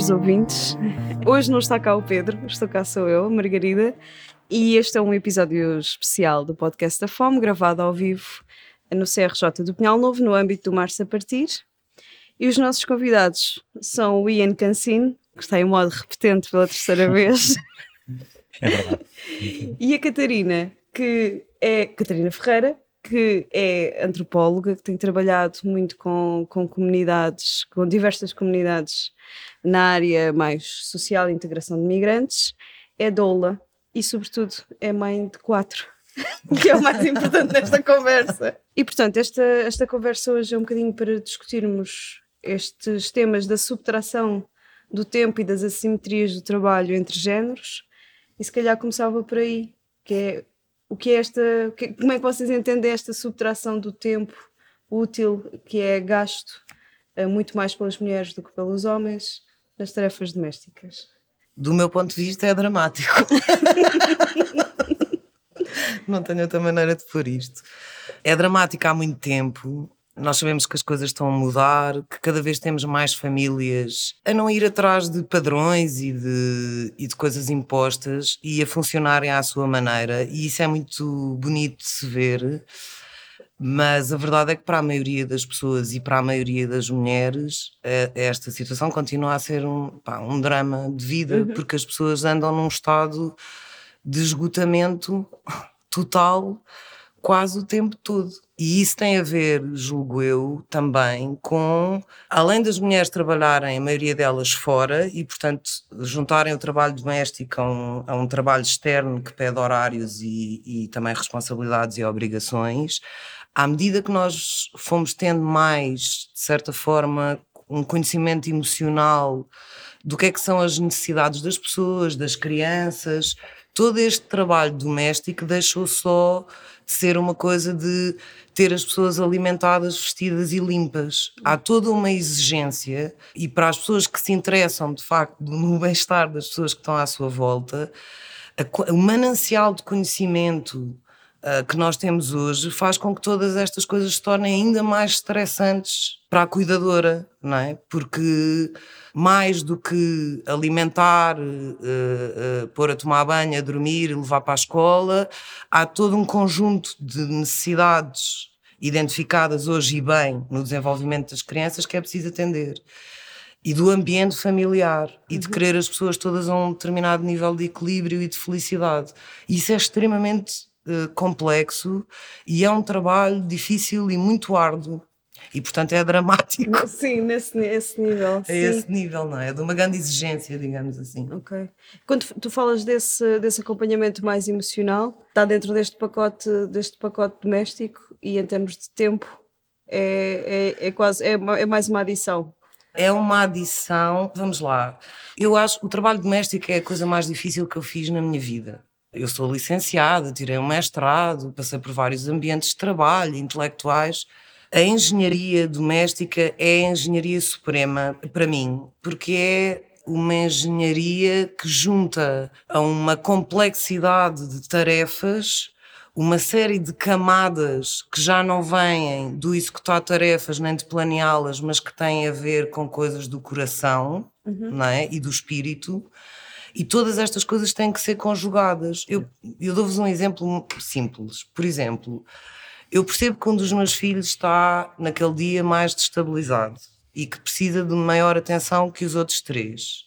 caros ouvintes. Hoje não está cá o Pedro, estou cá sou eu, Margarida, e este é um episódio especial do podcast da Fome, gravado ao vivo no CRJ do Pinhal Novo, no âmbito do Março a Partir. E os nossos convidados são o Ian Cancino, que está em modo repetente pela terceira vez. É verdade. e a Catarina, que é Catarina Ferreira, que é antropóloga, que tem trabalhado muito com, com comunidades, com diversas comunidades na área mais social e integração de migrantes, é doula e, sobretudo, é mãe de quatro, que é o mais importante nesta conversa. E, portanto, esta, esta conversa hoje é um bocadinho para discutirmos estes temas da subtração do tempo e das assimetrias do trabalho entre géneros, e se calhar começava por aí, que é o que é esta, como é que vocês entendem esta subtração do tempo útil que é gasto uh, muito mais pelas mulheres do que pelos homens nas tarefas domésticas? Do meu ponto de vista é dramático. Não tenho outra maneira de pôr isto. É dramático há muito tempo nós sabemos que as coisas estão a mudar, que cada vez temos mais famílias a não ir atrás de padrões e de, e de coisas impostas e a funcionarem à sua maneira, e isso é muito bonito de se ver. Mas a verdade é que para a maioria das pessoas e para a maioria das mulheres, eh, esta situação continua a ser um, pá, um drama de vida, uhum. porque as pessoas andam num estado de esgotamento total quase o tempo todo. E isso tem a ver, julgo eu, também com, além das mulheres trabalharem, a maioria delas fora, e portanto juntarem o trabalho doméstico a um, a um trabalho externo que pede horários e, e também responsabilidades e obrigações, à medida que nós fomos tendo mais, de certa forma, um conhecimento emocional do que é que são as necessidades das pessoas, das crianças, todo este trabalho doméstico deixou só de ser uma coisa de ter as pessoas alimentadas, vestidas e limpas. Há toda uma exigência e para as pessoas que se interessam de facto no bem-estar das pessoas que estão à sua volta, o manancial de conhecimento que nós temos hoje faz com que todas estas coisas se tornem ainda mais estressantes para a cuidadora, não é? Porque mais do que alimentar, uh, uh, pôr a tomar banho, a dormir levar para a escola, há todo um conjunto de necessidades identificadas hoje e bem no desenvolvimento das crianças que é preciso atender. E do ambiente familiar e de uhum. querer as pessoas todas a um determinado nível de equilíbrio e de felicidade. Isso é extremamente uh, complexo e é um trabalho difícil e muito árduo e portanto é dramático. Sim, nesse, nesse nível. É sim. esse nível, não é? É de uma grande exigência, digamos assim. Ok. Quando tu falas desse, desse acompanhamento mais emocional, está dentro deste pacote, deste pacote doméstico e em termos de tempo é, é, é quase é, é mais uma adição. É uma adição, vamos lá. Eu acho que o trabalho doméstico é a coisa mais difícil que eu fiz na minha vida. Eu sou licenciada, tirei um mestrado, passei por vários ambientes de trabalho, intelectuais a engenharia doméstica é a engenharia suprema para mim, porque é uma engenharia que junta a uma complexidade de tarefas uma série de camadas que já não vêm do executar tarefas nem de planeá-las, mas que têm a ver com coisas do coração uhum. não é? e do espírito. E todas estas coisas têm que ser conjugadas. Eu, eu dou-vos um exemplo simples. Por exemplo, eu percebo que um dos meus filhos está naquele dia mais destabilizado e que precisa de maior atenção que os outros três.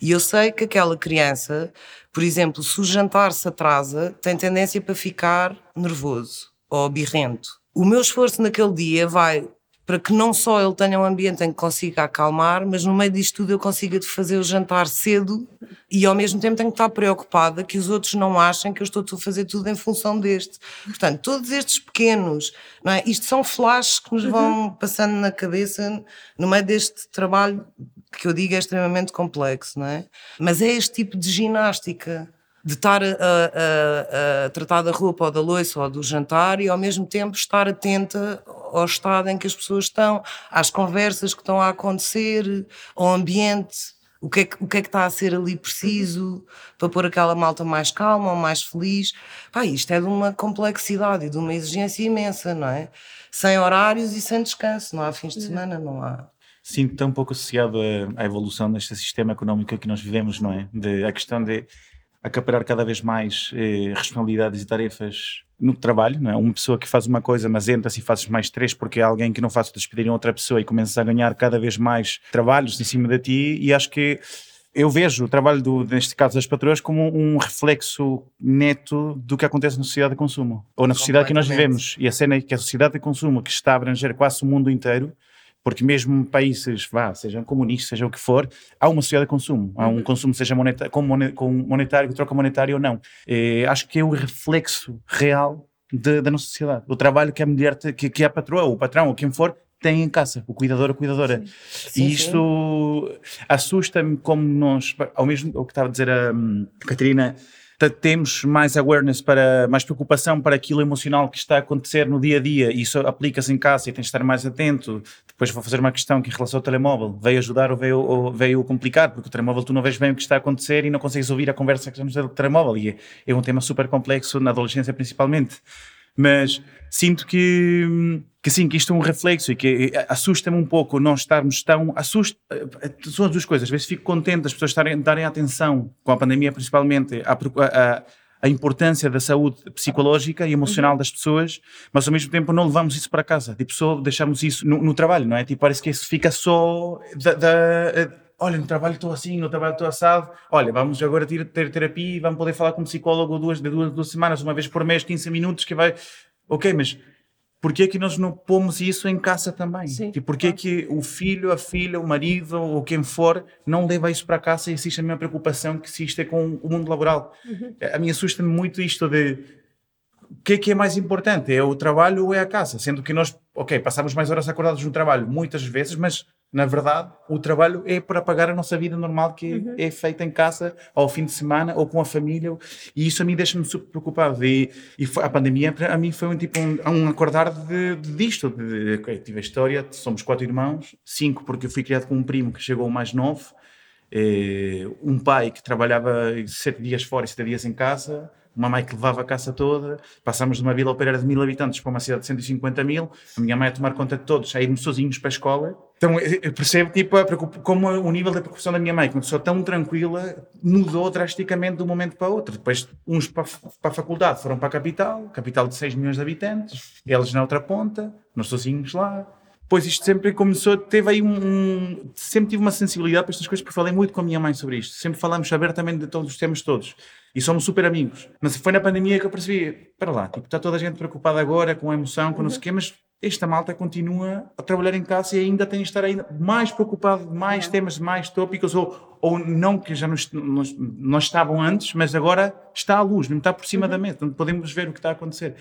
E eu sei que aquela criança, por exemplo, se o jantar se atrasa, tem tendência para ficar nervoso ou birrento. O meu esforço naquele dia vai para que não só ele tenha um ambiente em que consiga acalmar, mas no meio disto tudo eu consiga fazer o jantar cedo e ao mesmo tempo tenho que estar preocupada que os outros não achem que eu estou a fazer tudo em função deste. Portanto, todos estes pequenos, não é? Isto são flashes que nos vão uhum. passando na cabeça no meio deste trabalho que eu digo é extremamente complexo, não é? Mas é este tipo de ginástica de estar a, a, a, tratar da roupa ou da louça ou do jantar e ao mesmo tempo estar atenta ao estado em que as pessoas estão, às conversas que estão a acontecer, ao ambiente, o que é que, o que, é que está a ser ali preciso para pôr aquela malta mais calma ou mais feliz. Pá, isto é de uma complexidade e de uma exigência imensa, não é? Sem horários e sem descanso, não há fins de semana, não há. Sinto um pouco associado à, à evolução deste sistema económico que nós vivemos, não é? De, a questão de acaparar cada vez mais eh, responsabilidades e tarefas no trabalho, não é? Uma pessoa que faz uma coisa, mas entra-se e fazes mais três porque é alguém que não faz despedir outra pessoa e começas a ganhar cada vez mais trabalhos em cima de ti e acho que eu vejo o trabalho, do, neste caso das patroas, como um reflexo neto do que acontece na sociedade de consumo. Ou na sociedade que nós vivemos. E a cena é que a sociedade de consumo, que está a abranger quase o mundo inteiro, porque mesmo países, vá, sejam comunistas, seja o que for, há uma sociedade de consumo. Há um uhum. consumo, seja monetário, com monetário, troca monetária ou não. E acho que é o reflexo real de, da nossa sociedade. O trabalho que a mulher, que, que a patroa, ou o patrão, ou quem for, tem em casa, o cuidador ou cuidadora. Sim. e isto assusta-me como nós, ao mesmo o que estava a dizer a, a Catarina, temos mais awareness para mais preocupação para aquilo emocional que está a acontecer no dia a dia e isso aplica-se em casa e tens de estar mais atento. Depois vou fazer uma questão que em relação ao telemóvel veio ajudar ou veio, ou veio complicar, porque o telemóvel tu não vês bem o que está a acontecer e não consegues ouvir a conversa que estamos no telemóvel e é, é um tema super complexo na adolescência principalmente. Mas sinto que, que sim, que isto é um reflexo e que assusta-me um pouco nós estarmos tão. Assusta, são as duas coisas. Às vezes fico contente das pessoas estarem, darem atenção, com a pandemia principalmente, à, importância da saúde psicológica e emocional uhum. das pessoas, mas ao mesmo tempo não levamos isso para casa. Tipo, só deixamos isso no, no trabalho, não é? Tipo, parece que isso fica só da, da olha, no trabalho estou assim, no trabalho estou assado, olha, vamos agora ter, ter terapia e vamos poder falar com um psicólogo duas, de duas, duas semanas, uma vez por mês, 15 minutos, que vai... Ok, mas porquê é que nós não pomos isso em casa também? Sim, e porquê é que o filho, a filha, o marido ou quem for não leva isso para casa e existe a mesma preocupação que existe é com o mundo laboral? Uhum. A mim assusta-me muito isto de o que é que é mais importante? É o trabalho ou é a casa? Sendo que nós, ok, passamos mais horas acordados no trabalho muitas vezes, mas na verdade, o trabalho é para pagar a nossa vida normal que uhum. é feita em casa, ao fim de semana ou com a família. E isso a mim deixa-me super preocupado. E, e a pandemia, a mim, foi um tipo um, um acordar de, de disto. De, okay, tive a história, somos quatro irmãos, cinco porque eu fui criado com um primo que chegou mais novo, eh, um pai que trabalhava sete dias fora e sete dias em casa uma mãe que levava a caça toda, passámos de uma vila operária de mil habitantes para uma cidade de 150 mil, a minha mãe a tomar conta de todos, a irmos sozinhos para a escola. Então eu percebo tipo, como o nível da preocupação da minha mãe, que uma pessoa tão tranquila, mudou drasticamente de um momento para outro. Depois, uns para, para a faculdade foram para a capital, capital de 6 milhões de habitantes, eles na outra ponta, nós sozinhos lá. Pois isto sempre começou, teve aí um, um, Sempre tive uma sensibilidade para estas coisas, porque falei muito com a minha mãe sobre isto. Sempre falamos abertamente de todos os temas todos. E somos super amigos. Mas foi na pandemia que eu percebi: para lá, tipo, está toda a gente preocupada agora com a emoção, com não sei o quê, mas esta malta continua a trabalhar em casa e ainda tem de estar ainda mais preocupado, mais temas, mais tópicos, ou, ou não que já não, não, não estavam antes, mas agora está à luz, não está por cima uhum. da mesa, podemos ver o que está a acontecer.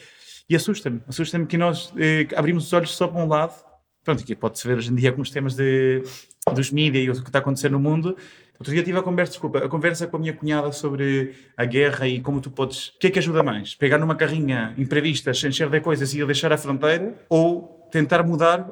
E assusta-me, assusta-me que nós eh, abrimos os olhos só para um lado pronto, aqui pode-se ver hoje em dia alguns temas de, dos mídias e o que está a acontecer no mundo. Outro dia tive a conversa, desculpa, a conversa com a minha cunhada sobre a guerra e como tu podes. O que é que ajuda mais? Pegar numa carrinha imprevista, encher de coisas e deixar a fronteira ou tentar mudar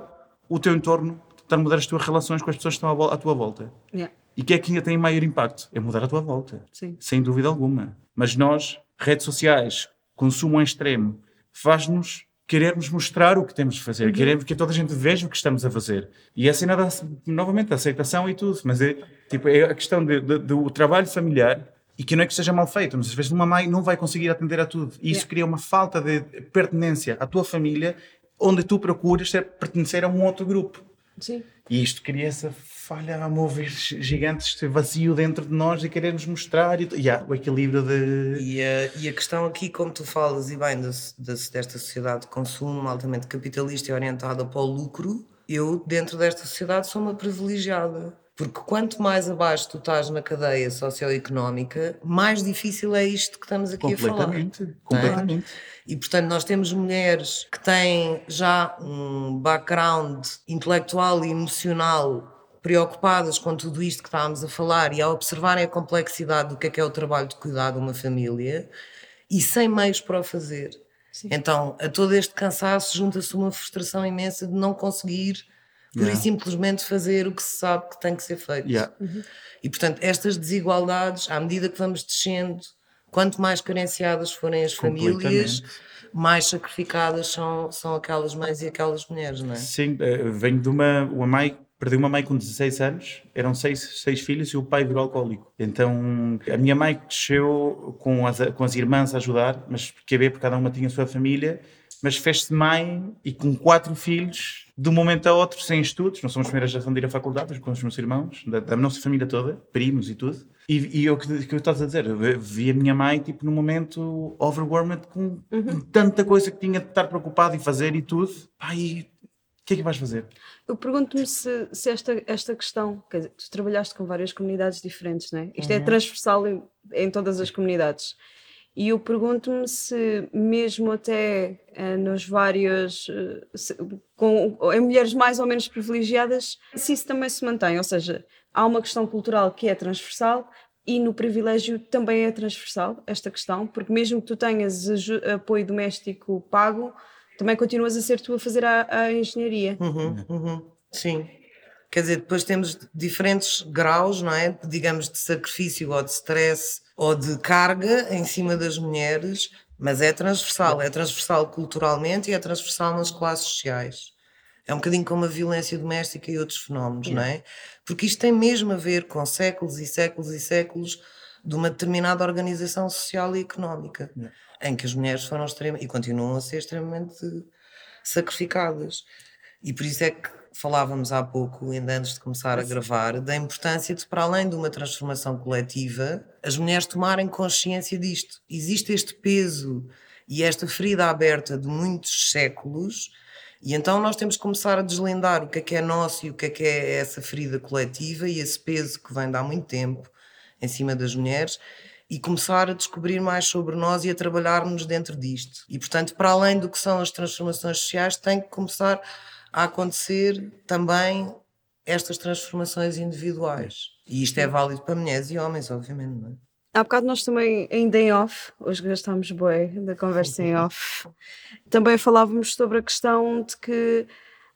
o teu entorno, tentar mudar as tuas relações com as pessoas que estão à, à tua volta? Yeah. E o que é que ainda tem maior impacto? É mudar a tua volta. Sim. Sem dúvida alguma. Mas nós, redes sociais, consumo em extremo, faz-nos querermos mostrar o que temos de fazer, uhum. queremos que toda a gente veja o que estamos a fazer. E essa ainda novamente, a aceitação e tudo, mas é, tipo, é a questão de, de, do trabalho familiar e que não é que seja mal feito, mas às vezes uma mãe não vai conseguir atender a tudo. E isso cria uma falta de pertinência à tua família, onde tu procuras pertencer a um outro grupo. Sim. E isto cria essa falha, a mover gigante, este vazio dentro de nós e queremos mostrar e yeah, o equilíbrio de. E a, e a questão aqui, como tu falas, e bem, de, de, desta sociedade de consumo altamente capitalista e orientada para o lucro, eu, dentro desta sociedade, sou uma privilegiada. Porque quanto mais abaixo tu estás na cadeia socioeconómica, mais difícil é isto que estamos aqui a falar. Completamente, é? completamente. E portanto, nós temos mulheres que têm já um background intelectual e emocional preocupadas com tudo isto que estávamos a falar e a observarem a complexidade do que é que é o trabalho de cuidar de uma família e sem meios para o fazer. Sim. Então, a todo este cansaço junta-se uma frustração imensa de não conseguir pura yeah. e simplesmente fazer o que se sabe que tem que ser feito. Yeah. Uhum. E portanto, estas desigualdades, à medida que vamos descendo, quanto mais carenciadas forem as famílias, mais sacrificadas são, são aquelas mães e aquelas mulheres, não é? Sim, uh, venho de uma, uma mãe Perdi uma mãe com 16 anos, eram seis, seis filhos e o pai virou alcoólico. Então a minha mãe cresceu com as, com as irmãs a ajudar, mas porque ver, porque cada uma tinha a sua família, mas fez-se mãe e com quatro filhos, de um momento a outro, sem estudos. Não somos a primeira geração de ir à faculdade, mas com os meus irmãos, da, da nossa família toda, primos e tudo. E, e o que, que eu estás a dizer, eu vi a minha mãe, tipo, num momento overwhelmed com Uhum. tanta coisa que tinha de estar preocupado e fazer e tudo. Pá, e o que é que vais fazer? Eu pergunto-me se, se esta, esta questão, quer dizer, tu trabalhaste com várias comunidades diferentes, não é? Isto é transversal em, em todas as comunidades. E eu pergunto-me se, mesmo até eh, nos vários. eh, se- com, em mulheres mais ou menos privilegiadas, se isso também se mantém. Ou seja, há uma questão cultural que é transversal e no privilégio também é transversal esta questão, porque mesmo que tu tenhas apoio doméstico pago, também continuas a ser tu a fazer a, a engenharia. Uhum, uhum, Sim. Quer dizer, depois temos diferentes graus, não é? Digamos, de sacrifício ou de stress ou de carga em cima das mulheres, mas é transversal. É transversal culturalmente e é transversal nas classes sociais. É um bocadinho como a violência doméstica e outros fenómenos, não é? Porque isto tem mesmo a ver com séculos e séculos e séculos de uma determinada organização social e económica, em que as mulheres foram extremamente, e continuam a ser extremamente sacrificadas. E por isso é que falávamos há pouco, ainda antes de começar a gravar, da importância de, para além de uma transformação coletiva, as mulheres tomarem consciência disto. Existe este peso e esta ferida aberta de muitos séculos, e então nós temos que começar a deslindar o que é que é nosso e o que é que é essa ferida coletiva e esse peso que vem de há muito tempo em cima das mulheres e começar a descobrir mais sobre nós e a trabalharmos dentro disto. E, portanto, para além do que são as transformações sociais, tem que começar a acontecer também estas transformações individuais. E isto é válido para mulheres e homens, obviamente, não é? Há bocado nós também, ainda em off, hoje gastámos bué da conversa em off, também falávamos sobre a questão de que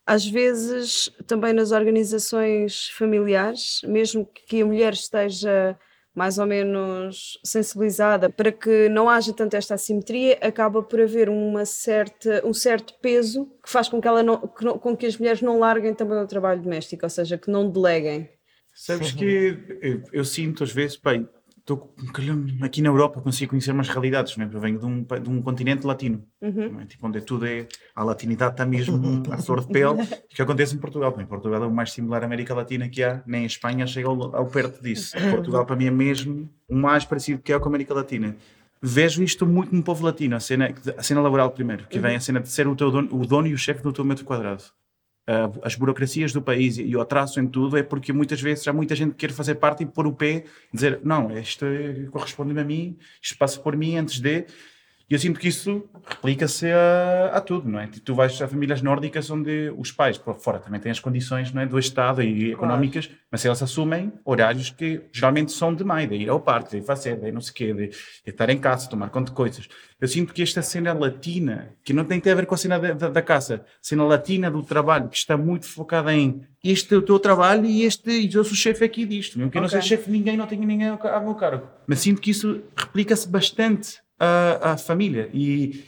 às vezes também nas organizações familiares, mesmo que a mulher esteja mais ou menos sensibilizada para que não haja tanto esta assimetria, acaba por haver uma certa, um certo peso que faz com que, ela não, que não- com que as mulheres não larguem também o trabalho doméstico, ou seja, que não deleguem. Sabes que eu, eu sinto às vezes, bem, estou aqui na Europa consigo conhecer umas realidades, não é? eu venho de um, de um continente latino, não é? tipo, onde tudo é, a latinidade está mesmo à flor de pele, que acontece em Portugal. Em Portugal é o mais similar à América Latina que há, nem a Espanha chega ao, ao perto disso. Portugal para mim é mesmo o mais parecido que é com a América Latina. Vejo isto muito no povo latino, a cena, a cena laboral primeiro, que vem a cena de ser o, teu dono, o dono e o chefe do teu metro quadrado. Uh, as burocracias do país e o atraso em tudo é porque muitas vezes há muita gente que quer fazer parte e pôr o pé dizer não, isto corresponde-me a mim, isto passa por mim antes de e eu sinto que isso replica-se a, a tudo, não é? Tu vais a famílias nórdicas onde os pais, por fora, também têm as condições não é, do Estado e económicas, mas eles assumem horários que geralmente são de mãe, de ir ao parque, de fazer, de não sei o quê, de, de estar em casa, tomar conta de coisas. Eu sinto que esta cena latina, que não tem a ver com a cena da, da, da caça, a cena latina do trabalho, que está muito focada em este é o teu trabalho e este, e eu sou chefe aqui disto. Mesmo que eu não seja chefe de ninguém, não tenho ninguém ao meu cargo. Mas sinto que isso replica-se bastante à, à família. E,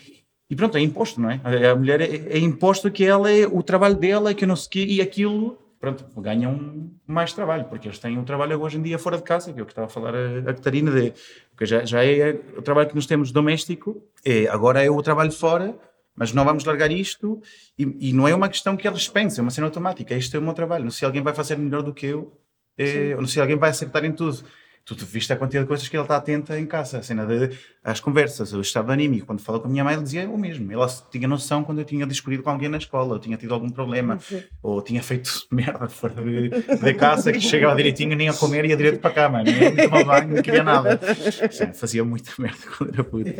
e pronto, é imposto, não é? A, mulher é, é imposto que ela é o trabalho dela, que não sei quê, e aquilo, pronto, ganham mais trabalho, porque eles têm um trabalho hoje em dia fora de casa, que é o que estava a falar a, a Catarina, de, porque já, já é o trabalho que nós temos doméstico, é, agora é o trabalho fora, mas não vamos largar isto, e, e não é uma questão que eles pensem, é uma cena automática, este é o meu trabalho, não sei se alguém vai fazer melhor do que eu, é, ou não sei se alguém vai acertar em tudo. Tu viste a quantidade de coisas que ele está atento em casa, a cena de, as conversas, o estado anímico. Quando falou com a minha mãe, ele dizia o mesmo. Ela tinha noção quando eu tinha discutido com alguém na escola, ou tinha tido algum problema, ou tinha feito merda fora de, de casa, que chegava direitinho, nem a comer, ia direto para a cama, nem tomar banho, não queria nada. Sim, fazia muita merda quando era puto.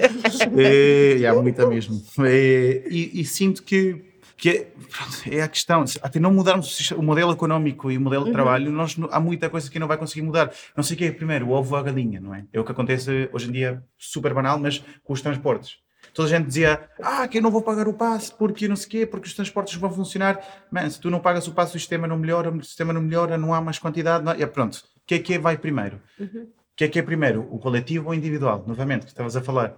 É, e há muita mesmo. É, e, e sinto que que é, pronto, é a questão, até não mudarmos o modelo económico e o modelo de trabalho, nós, não- há muita coisa que não vai conseguir mudar. Não sei o que é primeiro, o ovo ou a galinha, não é? É o que acontece hoje em dia, super banal, mas com os transportes. Toda a gente dizia, ah, que eu não vou pagar o passe porque não sei o quê, porque os transportes vão funcionar. Man, se tu não pagas o passe, o sistema não melhora, o sistema não melhora, não há mais quantidade. Não... É, pronto, o que é que é vai primeiro? O que é que é primeiro, o coletivo ou o individual? Novamente, que estavas a falar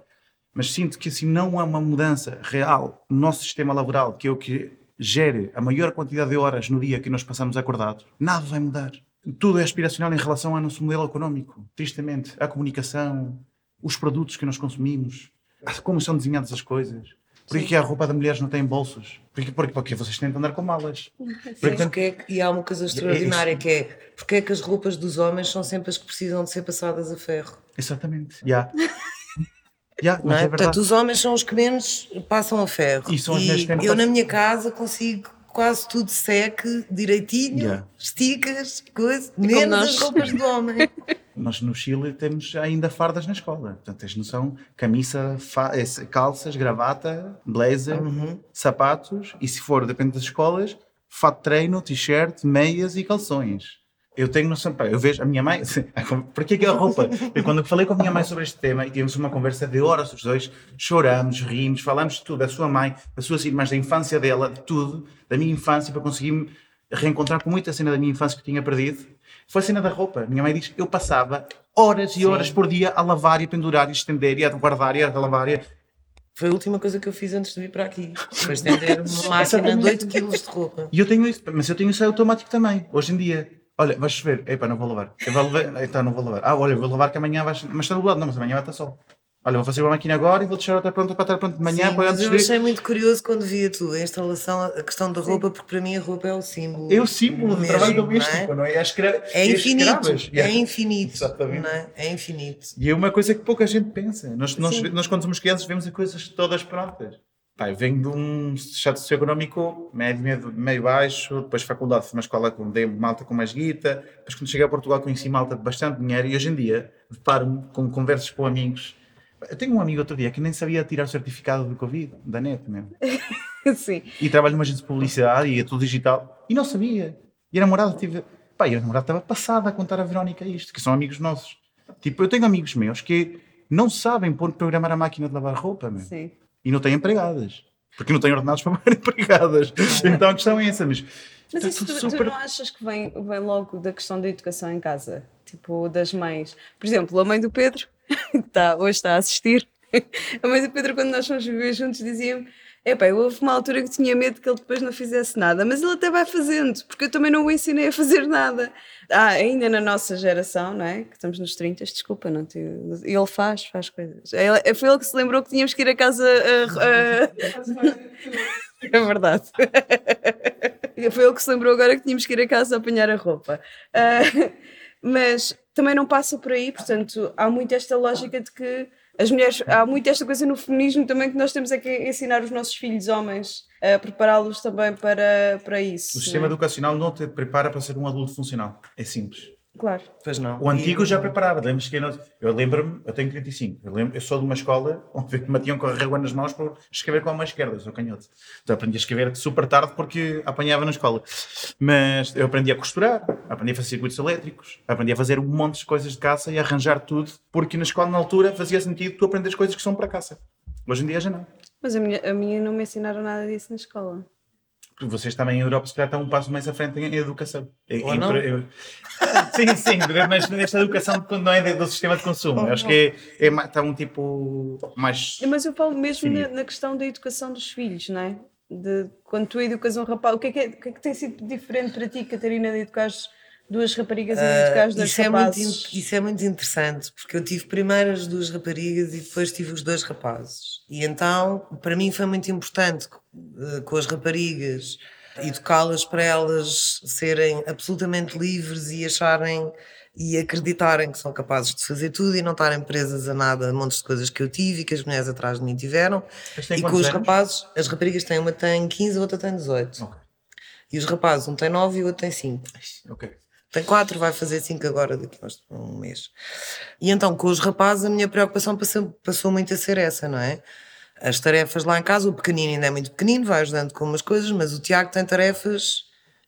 mas sinto que assim não há uma mudança real no nosso sistema laboral, que é o que gere a maior quantidade de horas no dia que nós passamos acordados, nada vai mudar. Tudo é aspiracional em relação ao nosso modelo económico. Tristemente, a comunicação, os produtos que nós consumimos, como são desenhadas as coisas. Por que a roupa das mulheres não tem bolsos? Porque, porque, porque vocês têm de andar com malas. Porque, porque é que, e há uma coisa extraordinária que é porque é que as roupas dos homens são sempre as que precisam de ser passadas a ferro. Exatamente. Yeah. Yeah, não é? é Portanto, os homens são os que menos passam a ferro. E, são e eu, na minha casa, consigo quase tudo seque, direitinho, Yeah. esticas, coisas, menos nós. as roupas do homem. Nós no Chile temos ainda fardas na escola. Portanto, tens noção? Camisa, fa- calças, gravata, blazer, sapatos e se for, depende das escolas, fato de treino, t-shirt, meias e calções. Eu tenho noção, pá, eu vejo a minha mãe, por que aquela roupa? Eu quando falei com a minha mãe sobre este tema e tivemos uma conversa de horas os dois, choramos, rimos, falamos de tudo, da sua mãe, das suas irmãs, da infância dela, de tudo, da minha infância, para conseguir me reencontrar com muita cena da minha infância que tinha perdido. Foi a cena da roupa. Minha mãe diz, eu passava horas e horas por dia a lavar e a pendurar e a estender e a guardar e a lavar e a... Foi a última coisa que eu fiz antes de vir para aqui. Foi estender uma máquina de 8 kg de roupa. E eu tenho isso, mas eu tenho isso automático também, hoje em dia. Olha, vais chover, epá, não vou lavar. Eu vou lavar, então não vou lavar. Ah, olha, vou lavar que amanhã vais. Mas está nublado, não, mas amanhã vai estar sol. Olha, vou fazer uma máquina agora e vou deixar outra pronta para estar pronta de manhã Sim, para mas eu de. achei muito curioso quando vi a tua instalação, a questão da roupa, porque para mim a roupa é o símbolo. É o símbolo do trabalho não doméstico, não é? É, escra... É infinito, escravas. é infinito. Exatamente. Não é? é infinito. E é uma coisa que pouca gente pensa. Nós, nós, Sim. nós quando somos crianças, vemos as coisas todas prontas. Eu venho de um estado socioeconómico médio, médio, meio baixo, depois faculdade, fui uma escola com dei malta com mais guita, depois quando cheguei a Portugal conheci malta de bastante dinheiro e hoje em dia deparo-me com conversas com amigos. Eu tenho um amigo outro dia que nem sabia tirar o certificado do Covid, da net mesmo. Sim. E trabalha numa agência de publicidade e é tudo digital. E não sabia. E a namorada tive. Pá, e a namorada estava passada a contar a Verónica isto, que são amigos nossos. Tipo, eu tenho amigos meus que não sabem pôr programar a máquina de lavar roupa, meu. Sim. E não têm empregadas. Porque não têm ordenados para pôr empregadas. Então a questão é essa, mas. Mas está isso tu, tu super- não achas que vem, vem logo da questão da educação em casa? Tipo, das mães. Por exemplo, a mãe do Pedro, que está, hoje está a assistir, a mãe do Pedro, quando nós fomos viver juntos, dizia-me: Epá, houve uma altura que tinha medo que ele depois não fizesse nada, mas ele até vai fazendo, porque eu também não o ensinei a fazer nada. Ah, ainda na nossa geração, não é? Que estamos nos 30, desculpa, não te... ele faz, faz coisas. Ele- Foi ele que se lembrou que tínhamos que ir a casa é verdade. Foi ele que se lembrou agora que tínhamos que ir a casa a apanhar a roupa. Ah, mas também não passa por aí, portanto, há muito esta lógica de que as mulheres, há muito esta coisa no feminismo também que nós temos é que ensinar os nossos filhos homens a prepará-los também para, para isso. O sistema é? educacional não te prepara para ser um adulto funcional. É simples. Claro. Pois não. O antigo já preparava. Lembras que eu, lembro-me, eu tenho 35, eu, lembro, eu sou de uma escola onde me tinham com a régua nas mãos por escrever com a mão esquerda, eu sou canhoto. Então aprendi a escrever super tarde porque apanhava na escola. Mas eu aprendi a costurar, aprendi a fazer circuitos elétricos, aprendi a fazer um monte de coisas de caça e a arranjar tudo, porque na escola na altura fazia sentido tu aprender as coisas que são para caça. Hoje em dia já não. Mas a minha, a minha não me ensinaram nada disso na escola. Porque vocês também em Europa se calhar estão um passo mais à frente em educação. Em- Ou em- não. eu- sim, sim, mas nesta educação quando não é do sistema de consumo. Eu acho que é, é, está um tipo mais. Mas eu falo mesmo na, na questão da educação dos filhos, não é? De quando tu educas um rapaz, o que é que, é- o que, é que tem sido diferente para ti, Catarina, de educares duas raparigas e de educares dois isso, é muito, rapazes? isso é muito interessante, porque eu tive primeiro as duas raparigas e depois tive os dois rapazes. E então, para mim foi muito importante, eh, com as raparigas, educá-las para elas serem absolutamente livres e acharem e acreditarem que são capazes de fazer tudo e não estarem presas a nada, a montes de coisas que eu tive e que as mulheres atrás de mim tiveram. E com os anos? rapazes, as raparigas têm uma tem 15, a outra tem 18. Ok. E os rapazes, um tem 9 e o outro tem 5. Ok. Tem quatro, vai fazer cinco agora, daqui a um mês. E então, com os rapazes, a minha preocupação passou, passou muito a ser essa, não é? As tarefas lá em casa, o pequenino ainda é muito pequenino, vai ajudando com umas coisas, mas o Tiago tem tarefas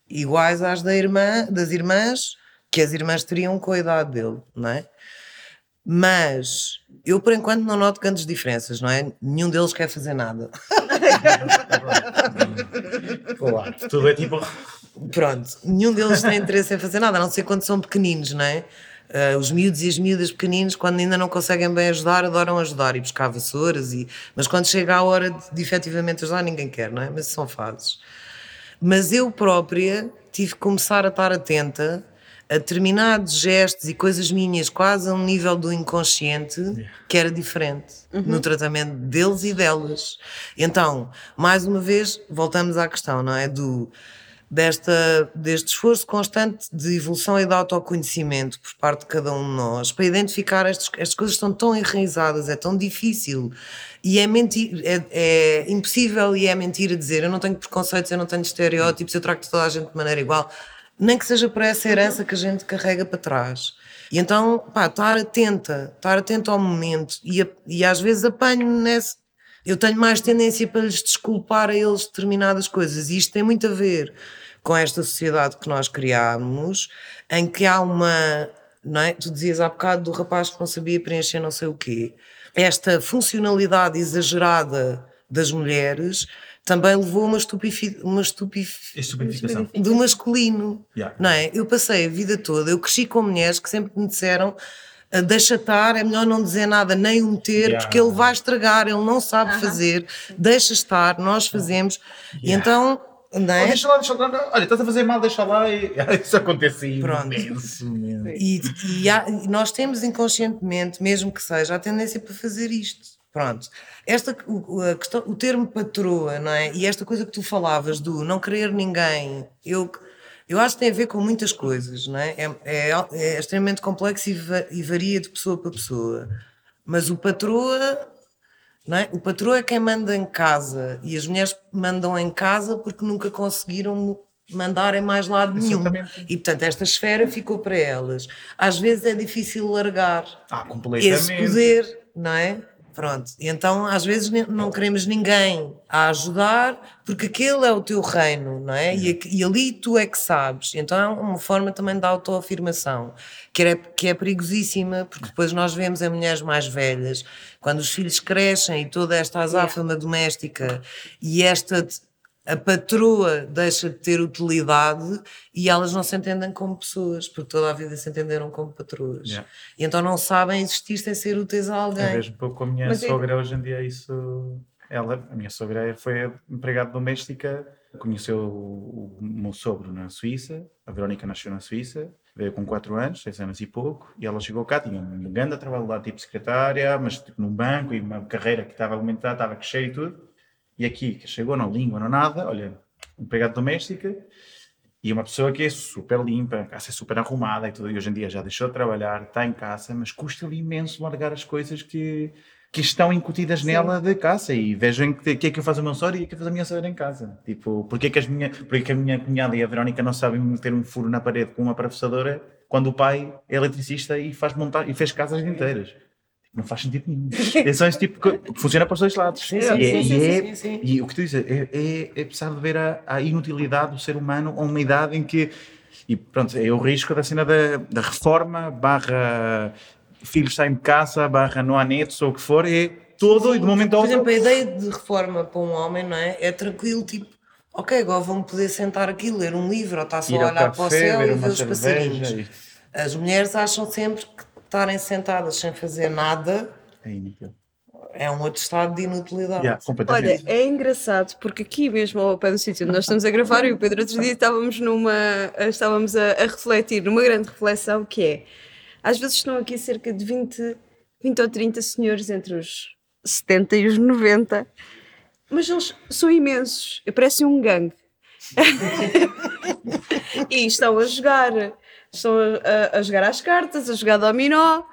iguais às da irmã, das irmãs, que as irmãs teriam com a idade dele, não é? Mas eu, por enquanto, não noto grandes diferenças, não é? Nenhum deles quer fazer nada. Claro. Tudo é tipo. Pronto, nenhum deles tem interesse em fazer nada, a não ser quando são pequeninos, não é? Ah, os miúdos e as miúdas pequeninos, quando ainda não conseguem bem ajudar, adoram ajudar e buscar vassouras, e... mas quando chega a hora de, de efetivamente ajudar, ninguém quer, não é? Mas são fases. Mas eu própria tive que começar a estar atenta a determinados gestos e coisas minhas, quase a um nível do inconsciente, que era diferente no tratamento deles e delas. Então, mais uma vez, voltamos à questão, não é? Do, desta, deste esforço constante de evolução e de autoconhecimento por parte de cada um de nós, para identificar estas, estas coisas estão tão enraizadas, é tão difícil e é, mentir, é, é impossível e é mentira dizer eu não tenho preconceitos, eu não tenho estereótipos, eu trato toda a gente de maneira igual nem que seja por essa herança que a gente carrega para trás. E então, pá, estar atenta, estar atento ao momento e, e às vezes apanho nesse. Eu tenho mais tendência para lhes desculpar a eles determinadas coisas, e isto tem muito a ver com esta sociedade que nós criámos, em que há uma. Não é? Tu dizias há bocado do rapaz que não sabia preencher não sei o quê. Esta funcionalidade exagerada das mulheres também levou uma, estupifi uma estupif Estupificação. do masculino. Yeah. Não é? Eu passei a vida toda, eu cresci com mulheres que sempre me disseram "Ah, deixa estar, é melhor não dizer nada, nem o meter, Yeah. porque ele vai estragar, ele não sabe fazer, deixa estar, nós fazemos. E Yeah. então, não Oh, é? deixa lá, deixa lá. não, Olha, estás a fazer mal, deixa lá. E... Isso acontece Pronto. imenso. E, e há- nós temos inconscientemente, mesmo que seja, a tendência para fazer isto. Pronto. Esta, o, a questão, o termo patroa, não é? E esta coisa que tu falavas do não querer ninguém, eu, eu acho que tem a ver com muitas coisas, não é? É, é, é extremamente complexo e, va- e varia de pessoa para pessoa. Mas o patroa, é? O patroa é quem manda em casa e as mulheres mandam em casa porque nunca conseguiram mandar em mais lado nenhum. E portanto, esta esfera ficou para elas. Às vezes é difícil largar Ah, esse poder, não é? Pronto, e então às vezes não queremos ninguém a ajudar porque aquele é o teu reino, não é? E, e ali tu é que sabes. Então é uma forma também de autoafirmação que é, que é perigosíssima porque depois nós vemos em mulheres mais velhas, quando os filhos crescem e toda esta azáfama doméstica e esta a patroa deixa de ter utilidade e elas não se entendem como pessoas, porque toda a vida se entenderam como patroas. Yeah. E então não sabem existir sem ser úteis a É alguém. mesmo pouco com a minha Mas é- sogra hoje em dia isso ela a minha sogra foi empregada doméstica conheceu o, o meu sogro na Suíça a Verónica nasceu na Suíça veio com 4 anos 6 anos e pouco e ela chegou cá tinha um grande trabalho lá tipo secretária mas tipo num banco e uma carreira que estava a aumentar estava a crescer e tudo e aqui que chegou não língua não nada olha empregada doméstica e uma pessoa que é super limpa, a casa é super arrumada e tudo, e hoje em dia já deixou de trabalhar, está em casa, mas custa-lhe imenso largar as coisas que, que estão incutidas nela de casa. E vejam que, que é que eu faço a minha sogra e o que é que eu faço a minha sogra em casa. Tipo, porque é que, as minha, porque é que a minha cunhada e a Verónica não sabem meter um furo na parede com uma professadora quando o pai é eletricista e, faz montar, e fez casas inteiras? Não faz sentido nenhum. É só esse tipo que funciona para os dois lados. Sim, E sim, é- sim, e sim, é- sim, sim. e o que tu dizes é, é, é precisar de ver a, a inutilidade do ser humano a uma idade em que. E pronto, é o risco da cena da, da reforma, barra filhos saem de casa, barra não há netos ou o que for, é todo e de momento ao Por outro. exemplo, a ideia de reforma para um homem, não é? É tranquilo, tipo, ok, agora vão poder sentar aqui, ler um livro, ou estar só a olhar para o café, céu e ver os passarinhos. As mulheres acham sempre que estarem sentadas sem fazer nada É inútil. é um outro estado de inutilidade. Yeah, Olha, é engraçado porque aqui mesmo ao pé do sítio onde nós estamos a gravar, e o Pedro outro dia estávamos numa estávamos a, a refletir numa grande reflexão que é às vezes estão aqui cerca de 20, 20 ou 30 senhores entre os 70 e os 90, mas eles são imensos, parecem um gangue. e estão a jogar, estão a, a jogar às cartas, a jogar dominó.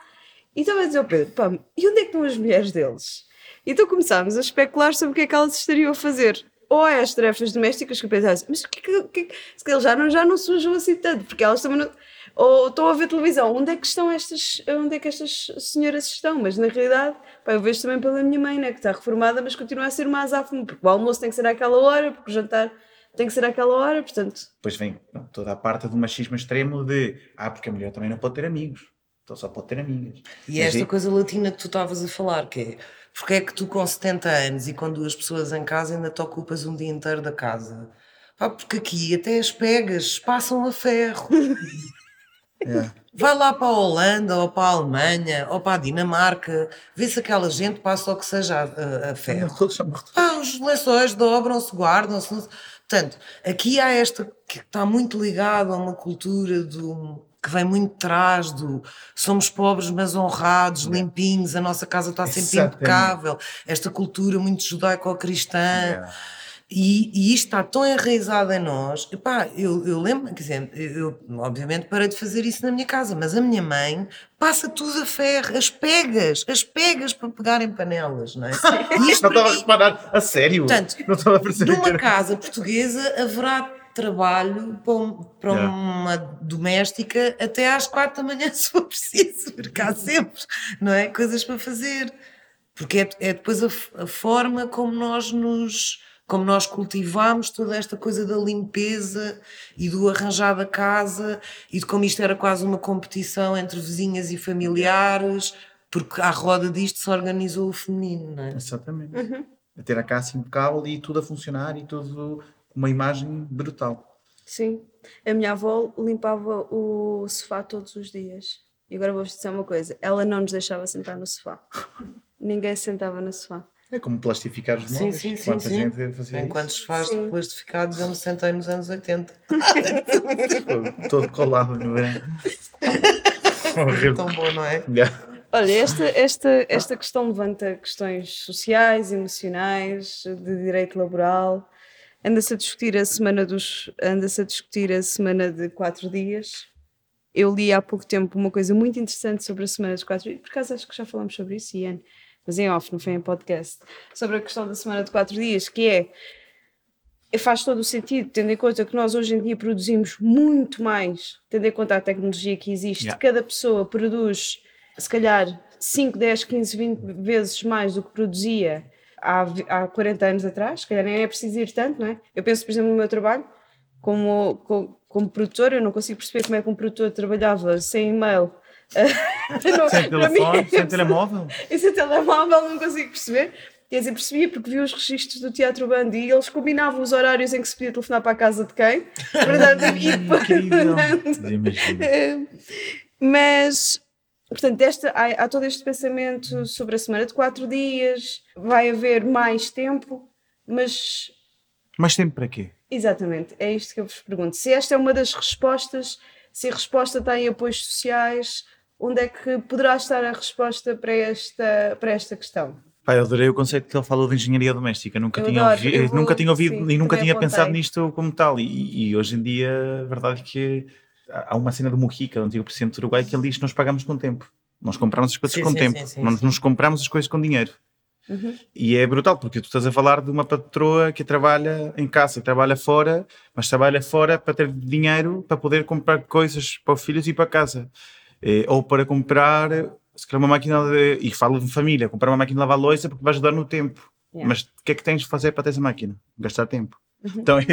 E estava a dizer ao Pedro, pá, e onde é que estão as mulheres deles? Então começámos a especular sobre o que é que elas estariam a fazer. Ou é as tarefas domésticas que eu pensava assim, mas que é que, é que se eles já não, já não sujam assim tanto, porque elas também não... Ou estão a ver televisão, onde é que estão estas, onde é que estas senhoras estão? Mas na realidade, pá, eu vejo também pela minha mãe, né, que está reformada, mas continua a ser uma azáfama, porque o almoço tem que ser àquela hora, porque o jantar tem que ser àquela hora, portanto... Depois vem não, toda a parte do machismo extremo de ah, porque a mulher também não pode ter amigos, então só pode ter amigas. E Mas esta é- coisa latina que tu estavas a falar, que é porque é que tu com 70 anos e com duas pessoas em casa ainda te ocupas um dia inteiro da casa? Pá, porque aqui até as pegas passam a ferro. É. Vai lá para a Holanda ou para a Alemanha ou para a Dinamarca, vê se aquela gente passa o que seja a, a- ferro. Pá, os lençóis dobram-se, guardam-se. Portanto, aqui há esta que está muito ligado a uma cultura do que vem muito atrás do somos pobres mas honrados, limpinhos, a nossa casa está sempre Exatamente. impecável, esta cultura muito judaico-cristã. Yeah. E, e isto está tão enraizado em nós. Epá, eu, eu lembro, quer dizer, eu obviamente parei de fazer isso na minha casa, mas a minha mãe passa tudo a ferro, as pegas, as pegas para pegarem panelas, não é? Não estava a reparar, a sério. Portanto, não estava a perceber. numa casa portuguesa haverá trabalho para, um- para Yeah. uma doméstica até às quatro da manhã se for preciso, porque há sempre, não é? Coisas para fazer. Porque é, é depois a, a forma como nós nos como nós cultivamos toda esta coisa da limpeza e do arranjar da casa e de como isto era quase uma competição entre vizinhas e familiares, porque à roda disto se organizou o feminino, não é? Exatamente. A ter a casa impecável e tudo a funcionar e tudo com uma imagem brutal. Sim. A minha avó limpava o sofá todos os dias. E agora vou-vos dizer uma coisa: ela não nos deixava sentar no sofá. Ninguém se sentava no sofá. É como plastificar os Sim, móveis. sim, sim, Quanta sim. gente fazia Enquanto isso. se faz Sim. depois de ficados, eu me sentei nos anos 80. Todo colado no verão. Horrível. Tão bom, não é? Yeah. Olha, esta, esta, esta questão levanta questões sociais, emocionais, de direito laboral. Anda-se a discutir a semana dos. Anda-se a discutir a semana de quatro dias. Eu li há pouco tempo uma coisa muito interessante sobre a semana dos quatro dias. Por acaso acho que já falamos sobre isso, Ian, mas em off, não foi em podcast. Sobre a questão da semana de quatro dias, que é. Faz todo o sentido, tendo em conta que nós hoje em dia produzimos muito mais, tendo em conta a tecnologia que existe, Yeah. cada pessoa produz se calhar 5, 10, 15, 20 vezes mais do que produzia há, há 40 anos atrás, se calhar nem é preciso ir tanto, não é? Eu penso, por exemplo, no meu trabalho, como, como, como produtor, eu não consigo perceber como é que um produtor trabalhava sem e-mail. Não, Sem para mim, telefone, sem telemóvel. e sem telemóvel não consigo perceber. Quer dizer, percebia porque vi os registros do Teatro Band e eles combinavam os horários em que se podia telefonar para a casa de quem. Portanto, portanto, Imagina. é, mas, portanto, esta, há, há todo este pensamento sobre a semana de quatro dias, vai haver mais tempo, mas Mas tempo para quê? exatamente, é isto que eu vos pergunto. Se esta é uma das respostas, se a resposta está em apoios sociais, onde é que poderá estar a resposta para esta, para esta questão? Pá, eu adorei o conceito que ele falou de engenharia doméstica. Nunca, Eu tinha, adoro, ouvi- vou- nunca tinha ouvido sim, e nunca tinha apontei. pensado nisto como tal. E, e hoje em dia, a verdade é que há uma cena do Mujica, o antigo presidente do Uruguai, que ele diz que nós pagamos com tempo. Nós compramos as coisas Sim, com sim, tempo. sim, sim, nós sim. nos compramos as coisas com dinheiro. Uhum. E é brutal, porque tu estás a falar de uma patroa que trabalha em casa, trabalha fora, mas trabalha fora para ter dinheiro para poder comprar coisas para os filhos e para casa. Eh, ou para comprar, se calhar, uma máquina de. E falo de família, comprar uma máquina de lavar louça porque vai ajudar no tempo. Yeah. Mas o que é que tens de fazer para ter essa máquina? Gastar tempo. Então é,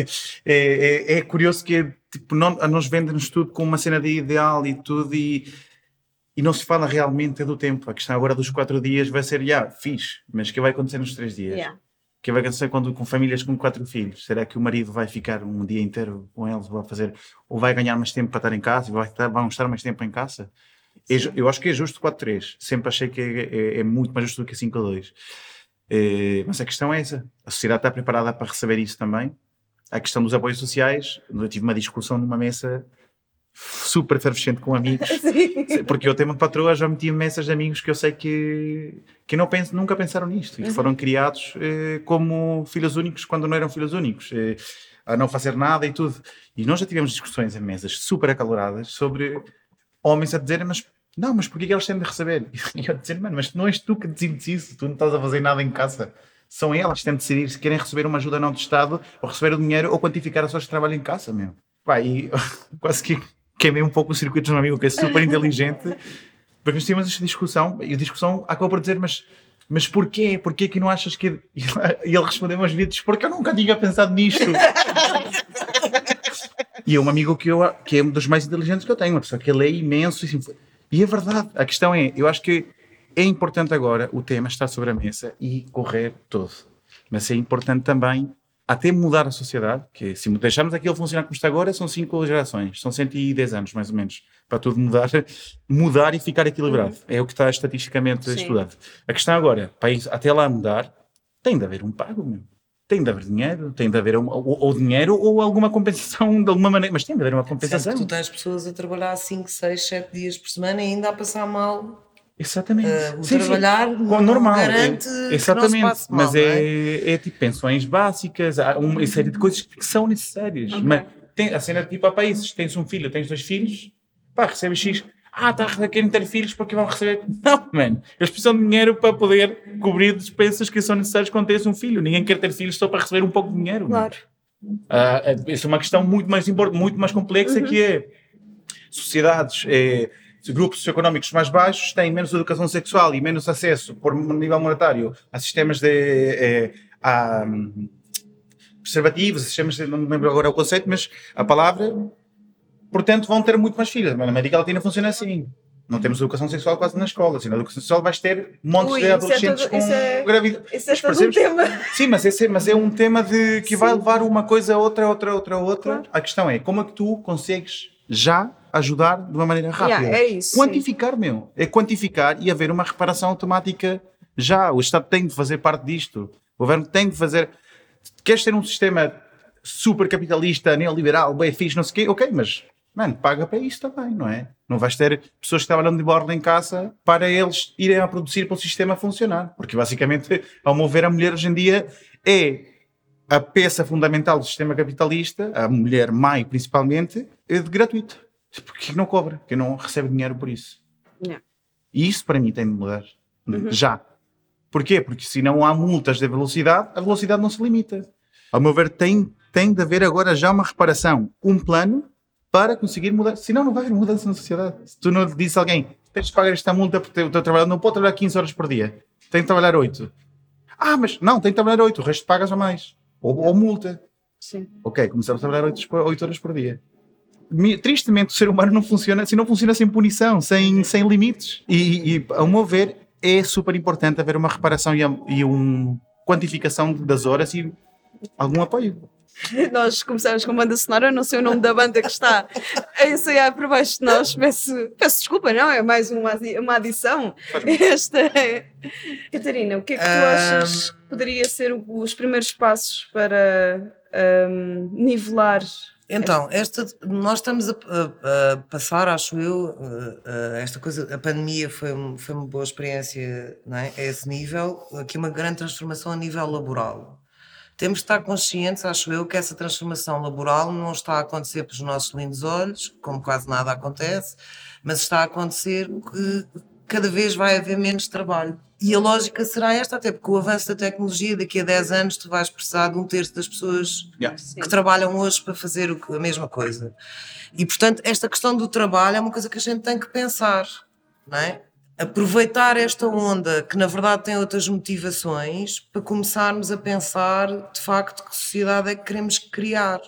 é, é- é curioso que tipo, não, nós vendem-nos tudo com uma cena de ideal e tudo, e, e não se fala realmente do tempo. A questão agora dos quatro dias vai ser, já, fixe, mas o que vai acontecer nos três dias? Yeah. Que vai acontecer quando com famílias com quatro filhos? Será que o marido vai ficar um dia inteiro com eles, vai fazer, ou vai ganhar mais tempo para estar em casa, vai estar, vão estar mais tempo em casa? É eu acho que é justo 4-3. Sempre achei que é, é- é muito mais justo do que 5-2. Eh, mas a questão é essa. A sociedade está preparada para receber isso também. A questão dos apoios sociais. Eu tive uma discussão numa mesa super efervescente com amigos. Sim. Porque eu tenho uma patroa, já meti mesas de amigos que eu sei que, que não pens, nunca pensaram nisto e que foram criados eh, como filhos únicos quando não eram filhos únicos, eh, a não fazer nada e tudo. E nós já tivemos discussões em mesas super acaloradas sobre homens a dizerem, mas não, mas porquê que eles têm de receber? E eu a dizer, mano, mas não és tu que decides isso, tu não estás a fazer nada em casa. São elas que têm de decidir se querem receber uma ajuda não do Estado ou receber o dinheiro ou quantificar as pessoas que trabalham em casa, meu. Pá, e quase que queimei um pouco o circuito de um amigo que é super inteligente, porque nós tínhamos esta discussão e a discussão acabou por dizer, mas, mas porquê? Porquê que não achas que... E ele respondeu aos vídeos, porque eu nunca tinha pensado nisto. E é um amigo que, eu, que é um dos mais inteligentes que eu tenho, uma pessoa que lê imenso. E, assim, e é verdade, a questão é, eu acho que é importante agora o tema estar sobre a mesa e correr todo. Mas é importante também até mudar a sociedade, que se deixarmos aquilo funcionar como está agora, são cinco gerações, são 110 anos mais ou menos, para tudo mudar, mudar e ficar equilibrado. É o que está estatisticamente Sim. estudado. A questão agora, para isso, até lá mudar, tem de haver um pago, meu. tem de haver dinheiro, tem de haver ou, ou dinheiro ou alguma compensação de alguma maneira, mas tem de haver uma compensação. Sendo que tu tens pessoas a trabalhar 5, 6, 7 dias por semana e ainda a passar mal. Exatamente. Uh, o Sim, sim. trabalhar não normal. garante é- exatamente. mal, mas não é, é tipo pensões básicas, há uma série de coisas que são necessárias. Mas tem, a cena tipo há países, tens um filho, tens dois filhos, pá, recebes X. Ah, tá, querem ter filhos porque vão receber. Não, mano. Eles precisam de dinheiro para poder cobrir despesas que são necessárias quando tens um filho. Ninguém quer ter filhos só para receber um pouco de dinheiro. Claro. Ah, essa é uma questão muito mais importante, muito mais complexa que é sociedades, eh, grupos socioeconómicos mais baixos têm menos educação sexual e menos acesso por nível monetário a sistemas de eh, a, hum, preservativos, sistemas de, não me lembro agora o conceito, mas a palavra, portanto vão ter muito mais filhos. Mas na América Latina funciona assim. Não temos educação sexual quase na escola. Assim, na educação sexual vais ter montes Ui, de é adolescentes todo- com isso é- gravidez. Isso é Mas um tema. Sim, mas, esse, mas é um tema de, que vai Sim. levar uma coisa a outra, outra, outra, outra. Claro. A questão é como é que tu consegues já ajudar de uma maneira rápida. Yeah, é isso, Quantificar, meu. É quantificar e haver uma reparação automática já. O Estado tem de fazer parte disto. O governo tem de fazer. Queres ter um sistema super capitalista, neoliberal, bem fixe, não sei o quê? Ok, mas, mano, paga para isso também, não é? Não vais ter pessoas que trabalham de borda em casa para eles irem a produzir para o sistema funcionar. Porque, basicamente, ao meu ver, a mulher hoje em dia é a peça fundamental do sistema capitalista, a mulher mãe principalmente, é de gratuito. Porque não cobra, porque não recebe dinheiro por isso. Yeah. E isso para mim tem de mudar. Já. Porquê? Porque se não há multas de velocidade, a velocidade não se limita. Ao meu ver, tem, tem de haver agora já uma reparação, um plano para conseguir mudar. Senão não vai haver mudança na sociedade. Se tu não dizes a alguém, tens de pagar esta multa porque o teu trabalhador não pode trabalhar 15 horas por dia, tem de trabalhar 8. Ah, mas não, tem de trabalhar 8, o resto pagas a mais. Ou, ou multa. Sim. Ok, começamos a trabalhar 8, horas por dia. Tristemente, o ser humano não funciona, assim não funciona sem punição, sem, sem limites. E, e, ao meu ver, é super importante haver uma reparação e, e uma quantificação das horas e algum apoio. Nós começamos com a banda sonora, não sei o nome da banda que está a ensaiar por baixo de nós. Peço, peço desculpa, não, é mais uma, uma adição. Esta é... Catarina, o que é que tu achas que poderia ser os primeiros passos para ahm, nivelar? Então, esta, nós estamos a, a- a passar, acho eu, a- a esta coisa, a pandemia foi, foi uma boa experiência não é? a esse nível, aqui uma grande transformação a nível laboral. Temos de estar conscientes, acho eu, que essa transformação laboral não está a acontecer pelos nossos lindos olhos, como quase nada acontece, mas está a acontecer que cada vez vai haver menos trabalho. E a lógica será esta, até porque o avanço da tecnologia, daqui a 10 anos, tu vais precisar de um terço das pessoas que trabalham hoje para fazer a mesma coisa. E, portanto, esta questão do trabalho é uma coisa que a gente tem que pensar, não é? Aproveitar esta onda, que na verdade tem outras motivações, para começarmos a pensar, de facto, que sociedade é que queremos criar.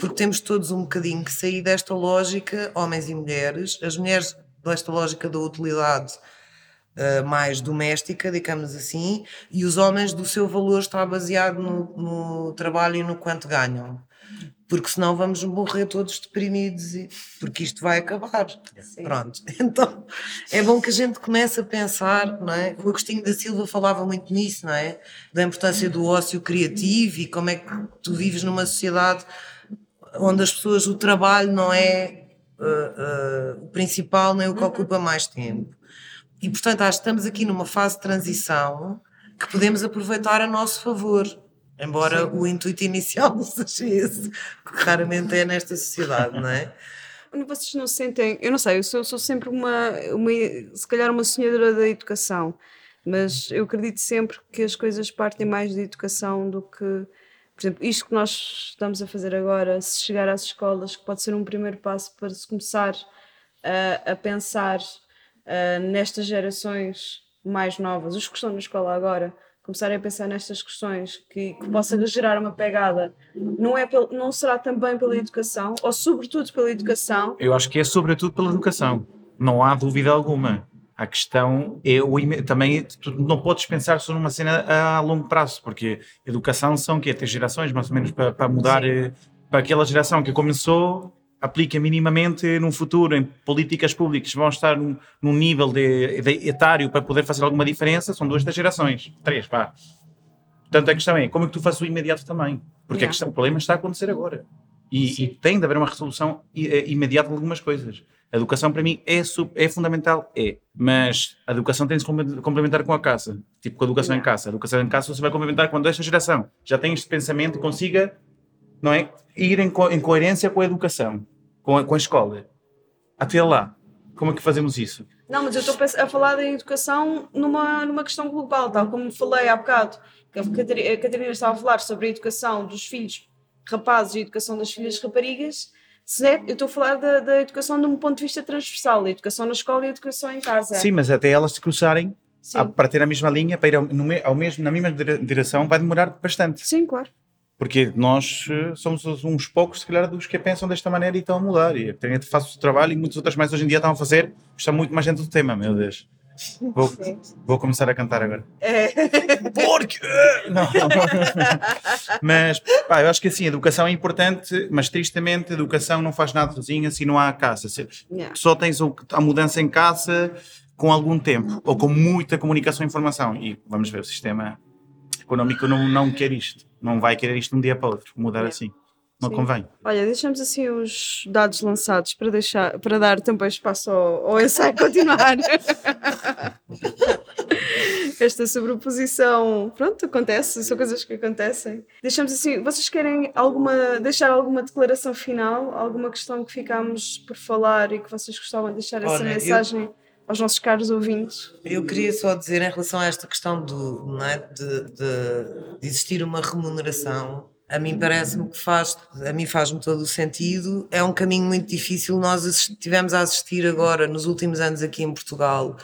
Porque temos todos um bocadinho que sair desta lógica, homens e mulheres, as mulheres desta lógica da utilidade uh, mais doméstica, digamos assim, e os homens do seu valor está baseado no, no trabalho e no quanto ganham. Porque senão vamos morrer todos deprimidos, e, porque isto vai acabar. Pronto. Então é bom que a gente comece a pensar, não é? O Agostinho da Silva falava muito nisso, não é? Da importância do ócio criativo e como é que tu vives numa sociedade onde as pessoas, o trabalho não é uh, uh, o principal nem o que ocupa mais tempo. E portanto, acho que estamos aqui numa fase de transição que podemos aproveitar a nosso favor. Embora Sim. o intuito inicial não seja esse, que raramente é nesta sociedade, não é? Vocês não sentem, eu não sei, eu sou, sou sempre uma, uma, se calhar uma sonhadora da educação, mas eu acredito sempre que as coisas partem mais da educação do que, por exemplo, isto que nós estamos a fazer agora, se chegar às escolas, que pode ser um primeiro passo para se começar a, a pensar uh, nestas gerações mais novas, os que estão na escola agora, começarem a pensar nestas questões que, que possa gerar uma pegada, não, é pel, não será também pela educação, ou sobretudo pela educação? Eu acho que é sobretudo pela educação, não há dúvida alguma. A questão é o também tu não podes pensar só numa cena a longo prazo, porque educação são que ter gerações mais ou menos para, para mudar Sim. para aquela geração que começou aplica minimamente num futuro em políticas públicas vão estar num, num nível de, de, etário para poder fazer alguma diferença, são duas das gerações, três, pá. Portanto, a questão é como é que tu fazes o imediato também? Porque a Yeah. questão, o problema está a acontecer agora. E, e tem de haver uma resolução eh, imediata de algumas coisas. A educação, para mim, é, é fundamental, é. Mas a educação tem de se complementar- com a casa. Tipo, com a educação em Yeah. casa. A educação em casa você vai complementar quando esta geração já tem este pensamento e consiga, não é? Ir em, co- em coerência com a educação, com a, com a escola. Até lá, como é que fazemos isso? Não, mas eu estou a falar da educação numa, numa questão global, tal como falei há bocado. que A Catari- a Catarina estava a falar sobre a educação dos filhos rapazes e a educação das filhas raparigas. É- eu estou a falar da, da educação de um ponto de vista transversal, a educação na escola e a educação em casa. Sim, mas até elas se cruzarem a- para ter a mesma linha, para ir ao, no ao mesmo, na mesma dire- direção, vai demorar bastante. Sim, claro. Porque nós eh, somos os- uns poucos, se calhar, dos que pensam desta maneira e estão a mudar. E a faz o trabalho e muitas outras mais hoje em dia estão a fazer. Está muito mais dentro do tema, meu Deus. Vou, Sim. vou começar a cantar agora. É. Porque. Não. mas, pá, eu acho que assim, a educação é importante, mas tristemente a educação não faz nada sozinha se não há casa. Se, Yeah. só tens a mudança em casa com algum tempo ou com muita comunicação e informação. E vamos ver, o sistema económico não, não quer isto. Não vai querer isto de um dia para o outro, mudar É. assim. Não Sim. convém. Olha, deixamos assim os dados lançados para, deixar, para dar também espaço ao, ao ensaio continuar. Esta sobreposição, pronto, acontece, são coisas que acontecem. Deixamos assim, vocês querem alguma, deixar alguma declaração final, alguma questão que ficámos por falar e que vocês gostavam de deixar essa Olha, eu- mensagem aos nossos caros ouvintes? Eu queria só dizer em relação a esta questão do, não é, de, de- de existir uma remuneração, a mim parece-me que faz, a mim faz-me todo o sentido. É um caminho muito difícil. Nós assist- tivemos a assistir agora, nos últimos anos aqui em Portugal,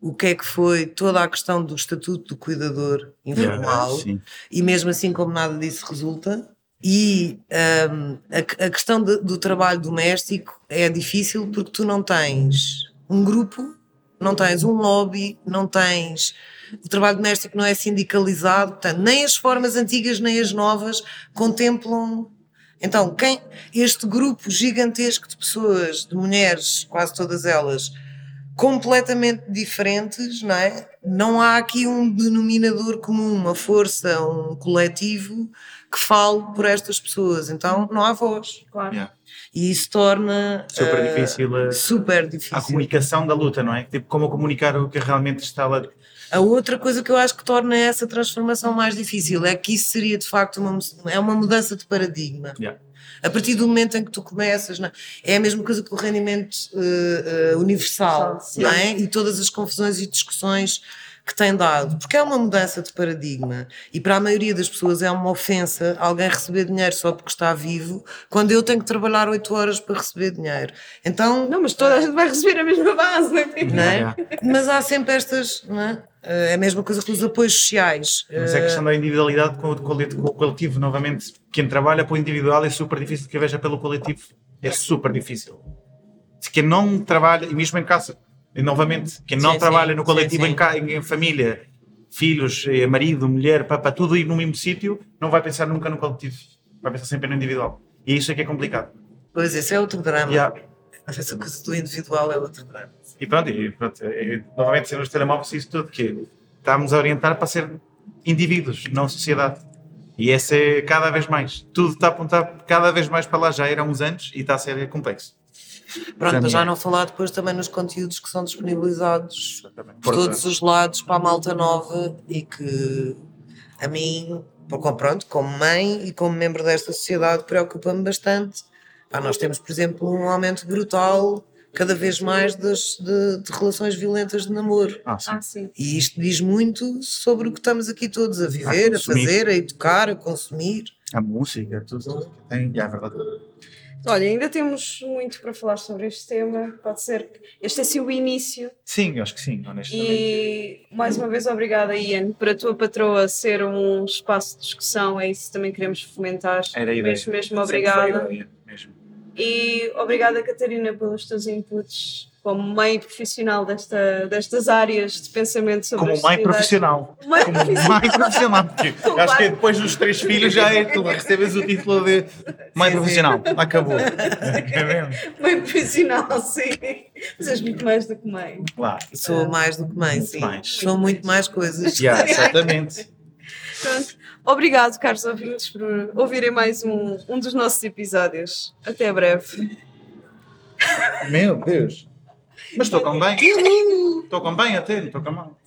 o que é que foi toda a questão do estatuto do cuidador informal Sim. e mesmo assim como nada disso resulta. E hum, a, a questão de- do trabalho doméstico é difícil porque tu não tens um grupo, não tens um lobby, não tens. O trabalho doméstico não é sindicalizado, portanto, nem as formas antigas nem as novas contemplam. Então, quem este grupo gigantesco de pessoas, de mulheres, quase todas elas, completamente diferentes, não é? Não há aqui um denominador comum, uma força, um coletivo que fale por estas pessoas. Então não há voz. Claro. Yeah. E isso torna Super eh, difícil a, super difícil. a comunicação da luta, não é? Tipo, como comunicar o que realmente está lá. A outra coisa que eu acho que torna essa transformação mais difícil é que isso seria de facto uma, é uma mudança de paradigma. Yeah. A partir do momento em que tu começas, não é? é a mesma coisa que o rendimento eh, eh, universal, não é? E todas as confusões e discussões que tem dado, porque é uma mudança de paradigma e para a maioria das pessoas é uma ofensa alguém receber dinheiro só porque está vivo, quando eu tenho que trabalhar 8 horas para receber dinheiro. Então, Não, mas toda a gente vai receber a mesma base, não é? não é? Mas há sempre estas, não é? Eh, É a mesma coisa que os apoios sociais. Mas é a Eh, questão da individualidade com o, coletivo, com o coletivo. Novamente, quem trabalha para o individual é super difícil que veja pelo coletivo. É super difícil. Se quem não trabalha, e mesmo em casa, e novamente, quem não Sim, trabalha sim, no coletivo sim, em, em, em família, filhos, eh, marido, mulher, para tudo ir no mesmo sítio, não vai pensar nunca no coletivo. Vai pensar sempre no individual. E isso é que é complicado. Pois, esse é outro drama. Yeah. Essa coisa do individual é outro drama. E pronto, e pronto e, novamente sendo os telemóveis isso tudo, que estamos a orientar para ser indivíduos, não sociedade. E essa é cada vez mais. Tudo está a apontar cada vez mais para lá. Já era há uns anos e está a ser complexo. Pronto, Para já é. não falar depois também nos conteúdos que são disponibilizados Exatamente. por todos os lados para a malta nova e que a mim, pronto, como mãe e como membro desta sociedade, preocupa-me bastante. Pá, nós temos, por exemplo, um aumento brutal cada vez mais das, de, de relações violentas de namoro. Ah, sim. Ah, sim. E isto diz muito sobre o que estamos aqui todos a viver, a, consumir. fazer, a educar, a consumir. A música, tudo. Tem, é verdade. Olha, ainda temos muito para falar sobre este tema. Pode ser que este é assim o início. Sim, acho que sim, honestamente. E mais uma vez, obrigada, Ian, por a tua patroa ser um espaço de discussão. É isso que também queremos fomentar. Era a ideia. Mesmo, mesmo obrigada. foi a ideia, mesmo. E obrigada, Catarina, pelos teus inputs como mãe profissional desta, destas áreas de pensamento sobre Como mãe profissional. Mãe Como profissional. mãe profissional. Porque Como acho que depois dos três filhos já é tu recebes o título de mãe Sim, sim. profissional. Acabou. É? Mãe profissional, sim. Mas és muito mais do que mãe. Lá. Sou mais do que mãe, Muito sim. mais. Sou muito mais coisas. Yeah, exatamente. Pronto. Obrigado, caros ouvintes, por ouvirem mais um, um dos nossos episódios. Até breve. Meu Deus. Mas tocam bem. Tocam bem até, não tocam mal.